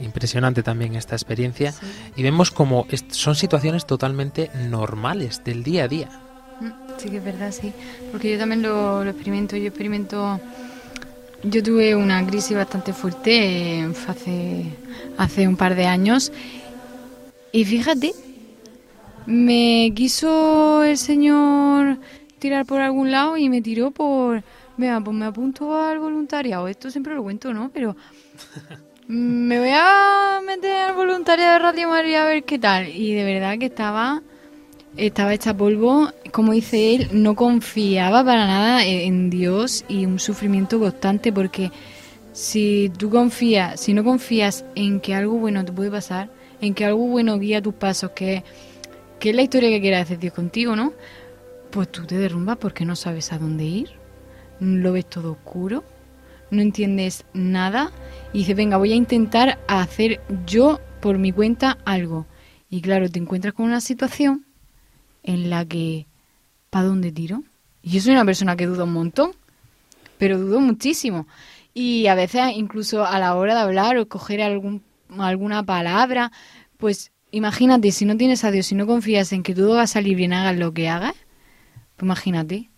Impresionante también esta experiencia. Y vemos como son situaciones totalmente normales del día a día. Sí que es verdad, sí. Porque yo también lo, lo experimento. Yo experimento... Yo tuve una crisis bastante fuerte eh, hace, hace un par de años. Y fíjate, me quiso el señor tirar por algún lado y me tiró por... Vea, pues me apunto al voluntariado. Esto siempre lo cuento, ¿no? Pero me voy a meter al voluntariado de Radio María a ver qué tal. Y de verdad que estaba estaba hecha polvo, como dice él, no confiaba para nada en Dios y un sufrimiento constante porque si tú confías, si no confías en que algo bueno te puede pasar, en que algo bueno guía tus pasos, que, que es la historia que quiere hacer Dios contigo, ¿no? Pues tú te derrumbas porque no sabes a dónde ir, lo ves todo oscuro, no entiendes nada y dices, venga, voy a intentar hacer yo por mi cuenta algo. Y claro, te encuentras con una situación en la que, ¿para dónde tiro? Yo soy una persona que duda un montón, pero dudo muchísimo. Y a veces incluso a la hora de hablar o coger algún, alguna palabra, pues imagínate, si no tienes a Dios, si no confías en que todo va a salir bien, hagas lo que hagas, pues imagínate.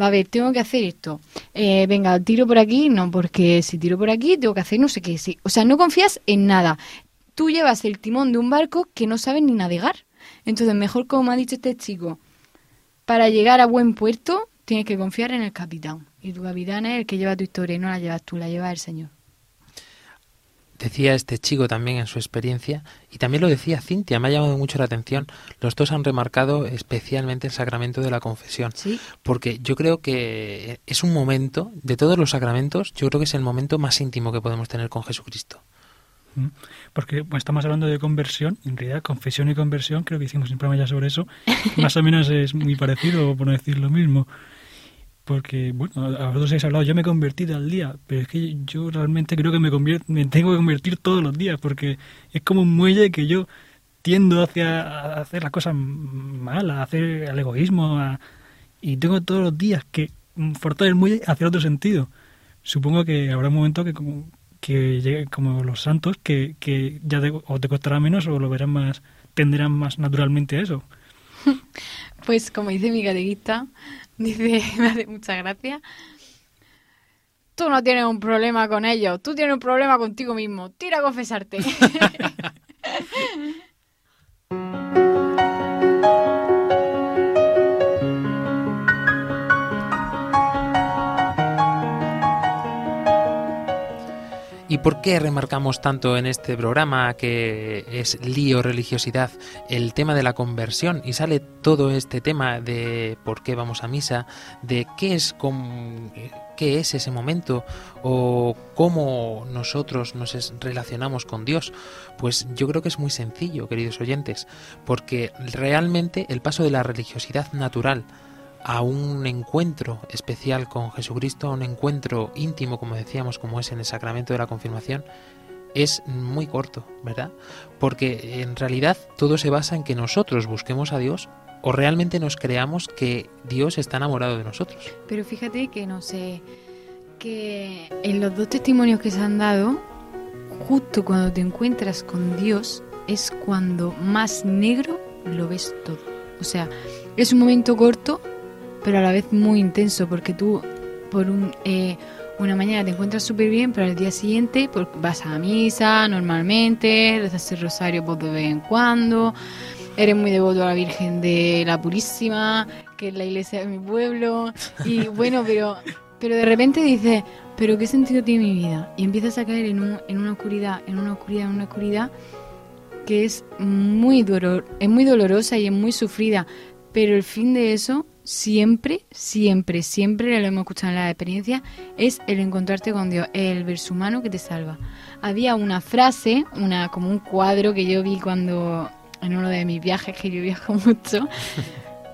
Va a ver, tengo que hacer esto. Eh, venga, tiro por aquí, no, porque si tiro por aquí tengo que hacer no sé qué. Sí. O sea, no confías en nada. Tú llevas el timón de un barco que no sabes ni navegar. Entonces, mejor como ha dicho este chico, para llegar a buen puerto tienes que confiar en el capitán. Y tu capitán es el que lleva tu historia y no la llevas tú, la lleva el Señor. Decía este chico también en su experiencia, y también lo decía Cintia, me ha llamado mucho la atención, los dos han remarcado especialmente el sacramento de la confesión, porque yo creo que es un momento, de todos los sacramentos, yo creo que es el momento más íntimo que podemos tener con Jesucristo. Mm. Porque pues, estamos hablando de conversión, en realidad confesión y conversión, creo que hicimos un programa ya sobre eso, más o menos es muy parecido, por no decir lo mismo. Porque, bueno, a vosotros habéis hablado, yo me he convertido al día, pero es que yo realmente creo que me, me tengo que convertir todos los días, porque es como un muelle que yo tiendo hacia a hacer las cosas malas, a hacer el egoísmo, y tengo todos los días que forzar el muelle hacia otro sentido. Supongo que habrá un momento que como, que llegue como los santos, que, que ya te, o te costará menos o lo verán más, tenderán más naturalmente a eso. Pues como dice mi catequista, Dice, me hace mucha gracia. Tú no tienes un problema con ellos, tú tienes un problema contigo mismo. Tira a confesarte. por qué remarcamos tanto en este programa que es lío, religiosidad, el tema de la conversión? Y sale todo este tema de por qué vamos a misa, de qué es, qué es ese momento o cómo nosotros nos relacionamos con Dios. Pues yo creo que es muy sencillo, queridos oyentes, porque realmente el paso de la religiosidad natural a un encuentro especial con Jesucristo, a un encuentro íntimo, como decíamos, como es en el sacramento de la confirmación, es muy corto, ¿verdad? Porque en realidad todo se basa en que nosotros busquemos a Dios o realmente nos creamos que Dios está enamorado de nosotros. Pero fíjate que no sé, que en los dos testimonios que se han dado, justo cuando te encuentras con Dios, es cuando más negro lo ves todo. O sea, es un momento corto, pero a la vez muy intenso, porque tú por un, eh, una mañana te encuentras súper bien, pero al día siguiente vas a misa normalmente, rezas el rosario pues, de vez en cuando, eres muy devoto a la Virgen de la Purísima, que es la iglesia de mi pueblo, y bueno, pero, pero de repente dices, pero ¿qué sentido tiene mi vida? Y empiezas a caer en, un, en una oscuridad, en una oscuridad, en una oscuridad que es muy, dolor, es muy dolorosa y es muy sufrida, pero el fin de eso siempre, siempre, siempre, lo hemos escuchado en la experiencia, es el encontrarte con Dios, el verso humano que te salva. Había una frase, una como un cuadro que yo vi cuando en uno de mis viajes, que yo viajo mucho,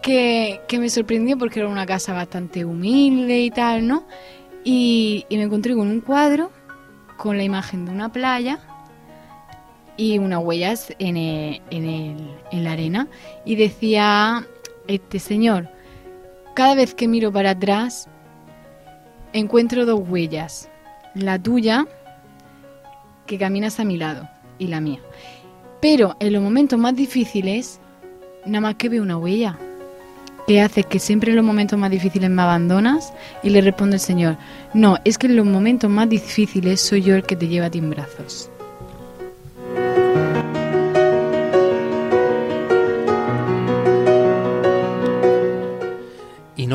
que, que me sorprendió porque era una casa bastante humilde y tal, ¿no? Y, y me encontré con un cuadro con la imagen de una playa y unas huellas en, el, en, el, en la arena y decía este señor cada vez que miro para atrás, encuentro dos huellas. La tuya, que caminas a mi lado, y la mía. Pero en los momentos más difíciles, nada más que veo una huella. ¿Qué hace? Que siempre en los momentos más difíciles me abandonas y le responde el Señor, no, es que en los momentos más difíciles soy yo el que te lleva a ti en brazos.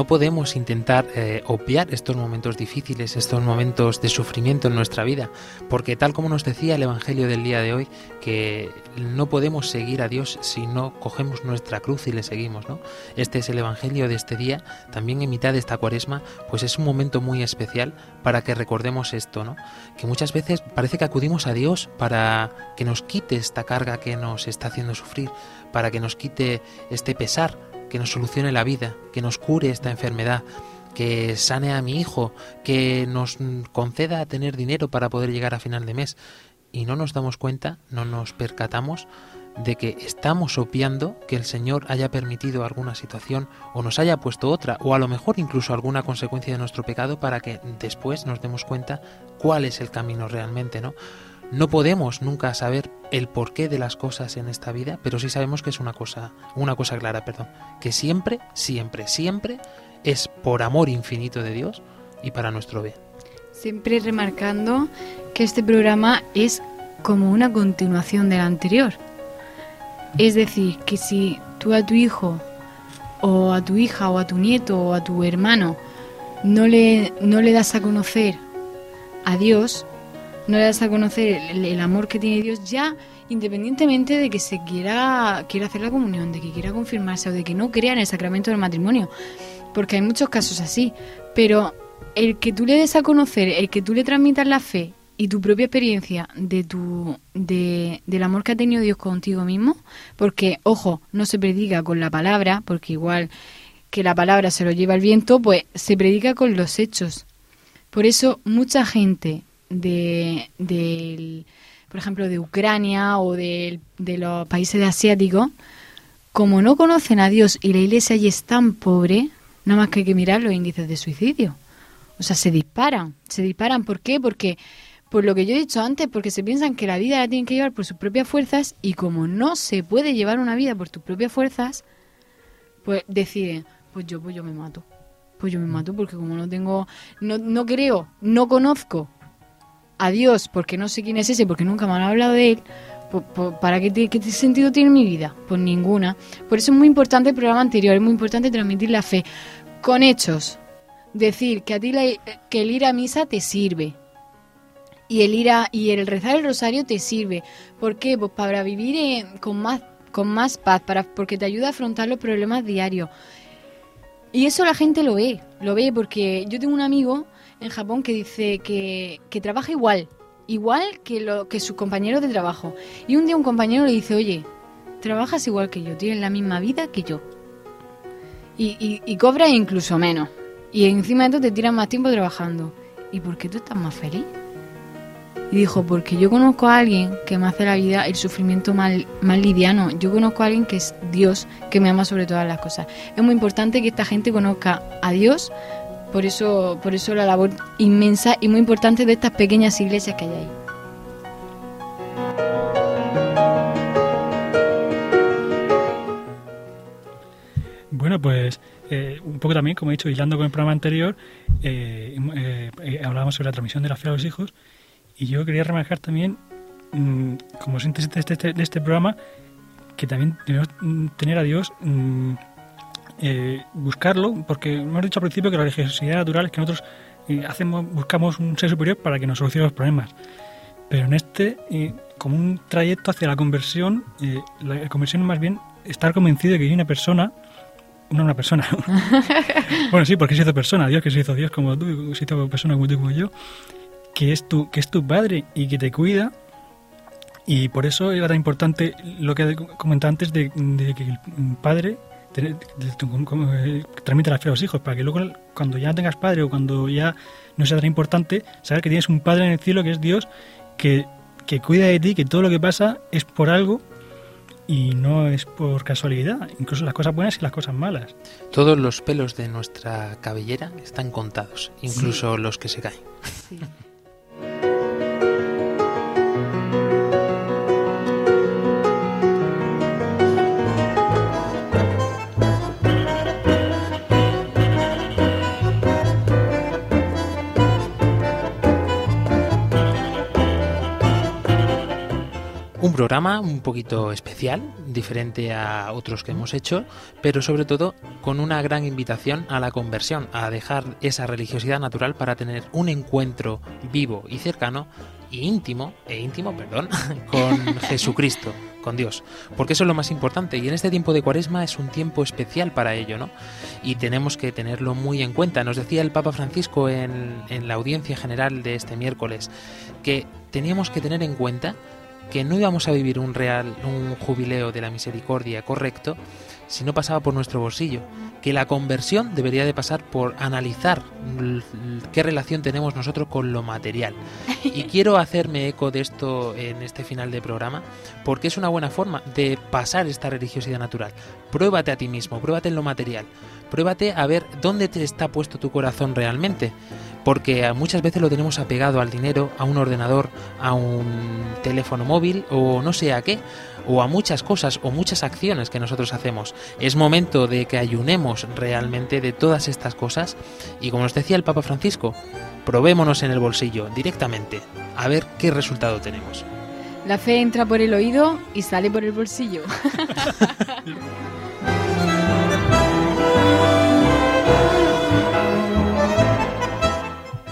No podemos intentar eh, obviar estos momentos difíciles, estos momentos de sufrimiento en nuestra vida, porque tal como nos decía el Evangelio del día de hoy, que no podemos seguir a Dios si no cogemos nuestra cruz y le seguimos, ¿no? Este es el Evangelio de este día, también en mitad de esta cuaresma, pues es un momento muy especial para que recordemos esto, ¿no? Que muchas veces parece que acudimos a Dios para que nos quite esta carga que nos está haciendo sufrir, para que nos quite este pesar, que nos solucione la vida, que nos cure esta enfermedad, que sane a mi hijo, que nos conceda tener dinero para poder llegar a final de mes. Y no nos damos cuenta, no nos percatamos de que estamos obviando que el Señor haya permitido alguna situación o nos haya puesto otra o a lo mejor incluso alguna consecuencia de nuestro pecado para que después nos demos cuenta cuál es el camino realmente, ¿no? No podemos nunca saber el porqué de las cosas en esta vida, pero sí sabemos que es una cosa, una cosa clara, perdón, que siempre, siempre, siempre es por amor infinito de Dios y para nuestro bien. Siempre remarcando que este programa es como una continuación del anterior. Es decir, que si tú a tu hijo o a tu hija o a tu nieto o a tu hermano no le, no le das a conocer a Dios, no le das a conocer el, amor que tiene Dios ya independientemente de que se quiera, quiera hacer la comunión, de que quiera confirmarse o de que no crea en el sacramento del matrimonio, porque hay muchos casos así, pero el que tú le des a conocer, el que tú le transmitas la fe y tu propia experiencia de tu de, del amor que ha tenido Dios contigo mismo, porque ojo, no se predica con la palabra, porque igual que la palabra se lo lleva el viento, pues se predica con los hechos. Por eso mucha gente de, del por ejemplo, de Ucrania o de, de los países asiáticos, como no conocen a Dios y la iglesia allí es tan pobre, nada más que hay que mirar los índices de suicidio. O sea, se disparan. Se disparan, ¿por qué? Porque, por lo que yo he dicho antes, porque se piensan que la vida la tienen que llevar por sus propias fuerzas y como no se puede llevar una vida por tus propias fuerzas, pues deciden, pues yo, pues yo me mato. Pues yo me mato porque como no tengo, no, no creo, no conozco a Dios porque no sé quién es ese, porque nunca me han hablado de él, ¿para qué, qué sentido tiene mi vida? Pues ninguna. Por eso es muy importante el programa anterior, es muy importante transmitir la fe con hechos. Decir que a ti la- que el ir a misa te sirve. Y el ir a, y el rezar el rosario te sirve. ¿Por qué? Pues para vivir eh, con más con más paz, para, porque te ayuda a afrontar los problemas diarios. Y eso la gente lo ve, lo ve porque yo tengo un amigo en Japón que dice que, que trabaja igual, igual que, lo, que sus compañeros de trabajo. Y un día un compañero le dice, oye, trabajas igual que yo, tienes la misma vida que yo. Y, y, y cobras incluso menos. Y encima de todo te tiras más tiempo trabajando. ¿Y por qué tú estás más feliz? Y dijo, porque yo conozco a alguien que me hace la vida, el sufrimiento más, más liviano. Yo conozco a alguien que es Dios, que me ama sobre todas las cosas. Es muy importante que esta gente conozca a Dios, por eso, por eso la labor inmensa y muy importante de estas pequeñas iglesias que hay ahí. Bueno, pues eh, un poco también, como he dicho, hilando con el programa anterior, eh, eh, hablábamos sobre la transmisión de la fe a los hijos y yo quería remarcar también, mm, como síntesis de este, de este programa, que también debemos mm, tener a Dios, mm, eh, buscarlo, porque hemos dicho al principio que la religiosidad natural es que nosotros eh, hacemos, buscamos un ser superior para que nos solucione los problemas. Pero en este, eh, como un trayecto hacia la conversión, eh, la conversión es más bien estar convencido de que hay una persona, no una persona, bueno sí, porque se hizo persona, Dios que se hizo Dios como tú, se hizo persona como tú como yo, que es tu, que es tu padre y que te cuida. Y por eso era tan importante lo que comentaba antes de, de que el padre eh, transmite la fe a los hijos, para que luego cuando ya no tengas padre o cuando ya no sea tan importante, saber que tienes un padre en el cielo que es Dios, que, que cuida de ti, que todo lo que pasa es por algo y no es por casualidad, incluso las cosas buenas y las cosas malas. Todos los pelos de nuestra cabellera están contados, incluso los que se caen. Un programa un poquito especial, diferente a otros que hemos hecho, pero sobre todo con una gran invitación a la conversión, a dejar esa religiosidad natural para tener un encuentro vivo y cercano y íntimo, e íntimo, perdón, con Jesucristo, con Dios. Porque eso es lo más importante y en este tiempo de Cuaresma es un tiempo especial para ello, ¿no? Y tenemos que tenerlo muy en cuenta. Nos decía el Papa Francisco en, en la audiencia general de este miércoles que teníamos que tener en cuenta que no íbamos a vivir un real un jubileo de la misericordia correcto si no pasaba por nuestro bolsillo, que la conversión debería de pasar por analizar qué relación tenemos nosotros con lo material. Y quiero hacerme eco de esto en este final de programa, porque es una buena forma de pasar esta religiosidad natural. Pruébate a ti mismo, pruébate en lo material, pruébate a ver dónde te está puesto tu corazón realmente, porque muchas veces lo tenemos apegado al dinero, a un ordenador, a un teléfono móvil o no sé a qué, o a muchas cosas o muchas acciones que nosotros hacemos. Es momento de que ayunemos realmente de todas estas cosas y como nos decía el Papa Francisco, probémonos en el bolsillo directamente, a ver qué resultado tenemos. La fe entra por el oído y sale por el bolsillo.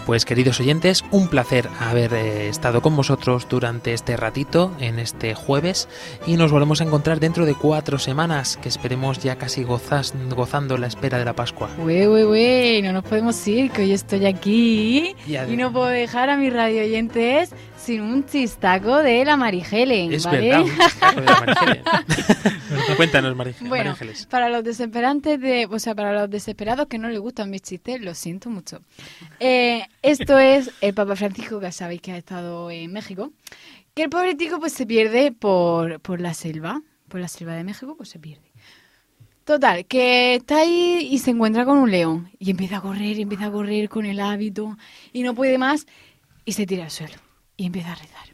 Pues queridos oyentes, un placer haber eh, estado con vosotros durante este ratito, en este jueves, y nos volvemos a encontrar dentro de cuatro semanas, que esperemos ya casi gozas- gozando la espera de la Pascua. Ué, ué, ué, no nos podemos ir, que hoy estoy aquí y no puedo dejar a mis radio oyentes sin un chistaco de la Marigelen, Es ¿vale? verdad, un chistaco de la Marigelen. Cuéntanos, Bueno, para los desesperantes de, o sea, para los desesperados que no les gustan mis chistes, lo siento mucho. Eh, esto es el Papa Francisco, que sabéis que ha estado en México, que el pobre tico pues se pierde por, por la selva, por la selva de México, pues se pierde. Total, que está ahí y se encuentra con un león y empieza a correr, y empieza a correr con el hábito y no puede más y se tira al suelo y empieza a rezar.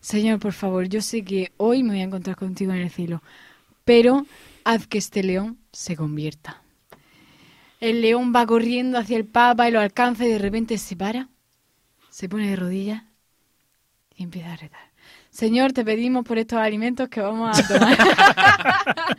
Señor, por favor, yo sé que hoy me voy a encontrar contigo en el cielo, pero haz que este león se convierta. El león va corriendo hacia el Papa y lo alcanza y de repente se para, se pone de rodillas y empieza a rezar. Señor, te pedimos por estos alimentos que vamos a tomar.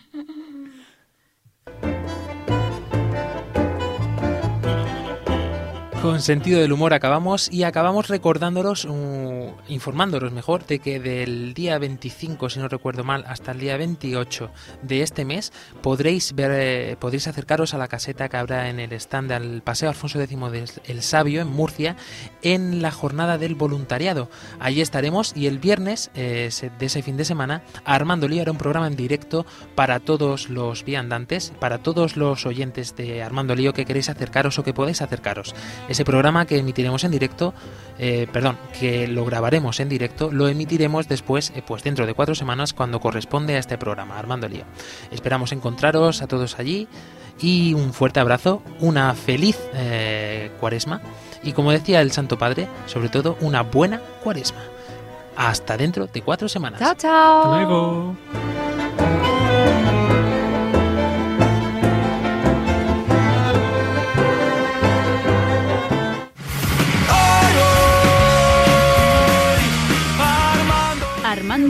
Con sentido del humor acabamos y acabamos recordándolos, uh, informándolos mejor de que del día 25, si no recuerdo mal, hasta el día 28 de este mes podréis ver, eh, podréis acercaros a la caseta que habrá en el stand del Paseo Alfonso X del El Sabio en Murcia en la jornada del voluntariado. Allí estaremos y el viernes eh, de ese fin de semana Armando Lío hará un programa en directo para todos los viandantes, para todos los oyentes de Armando Lío que queréis acercaros o que podéis acercaros. Ese programa que emitiremos en directo, eh, perdón, que lo grabaremos en directo, lo emitiremos después, eh, pues dentro de cuatro semanas, cuando corresponde a este programa, Armando Lío. Esperamos encontraros a todos allí y un fuerte abrazo, una feliz eh, cuaresma y como decía el Santo Padre, sobre todo una buena cuaresma. Hasta dentro de cuatro semanas. chao, chao. Hasta luego.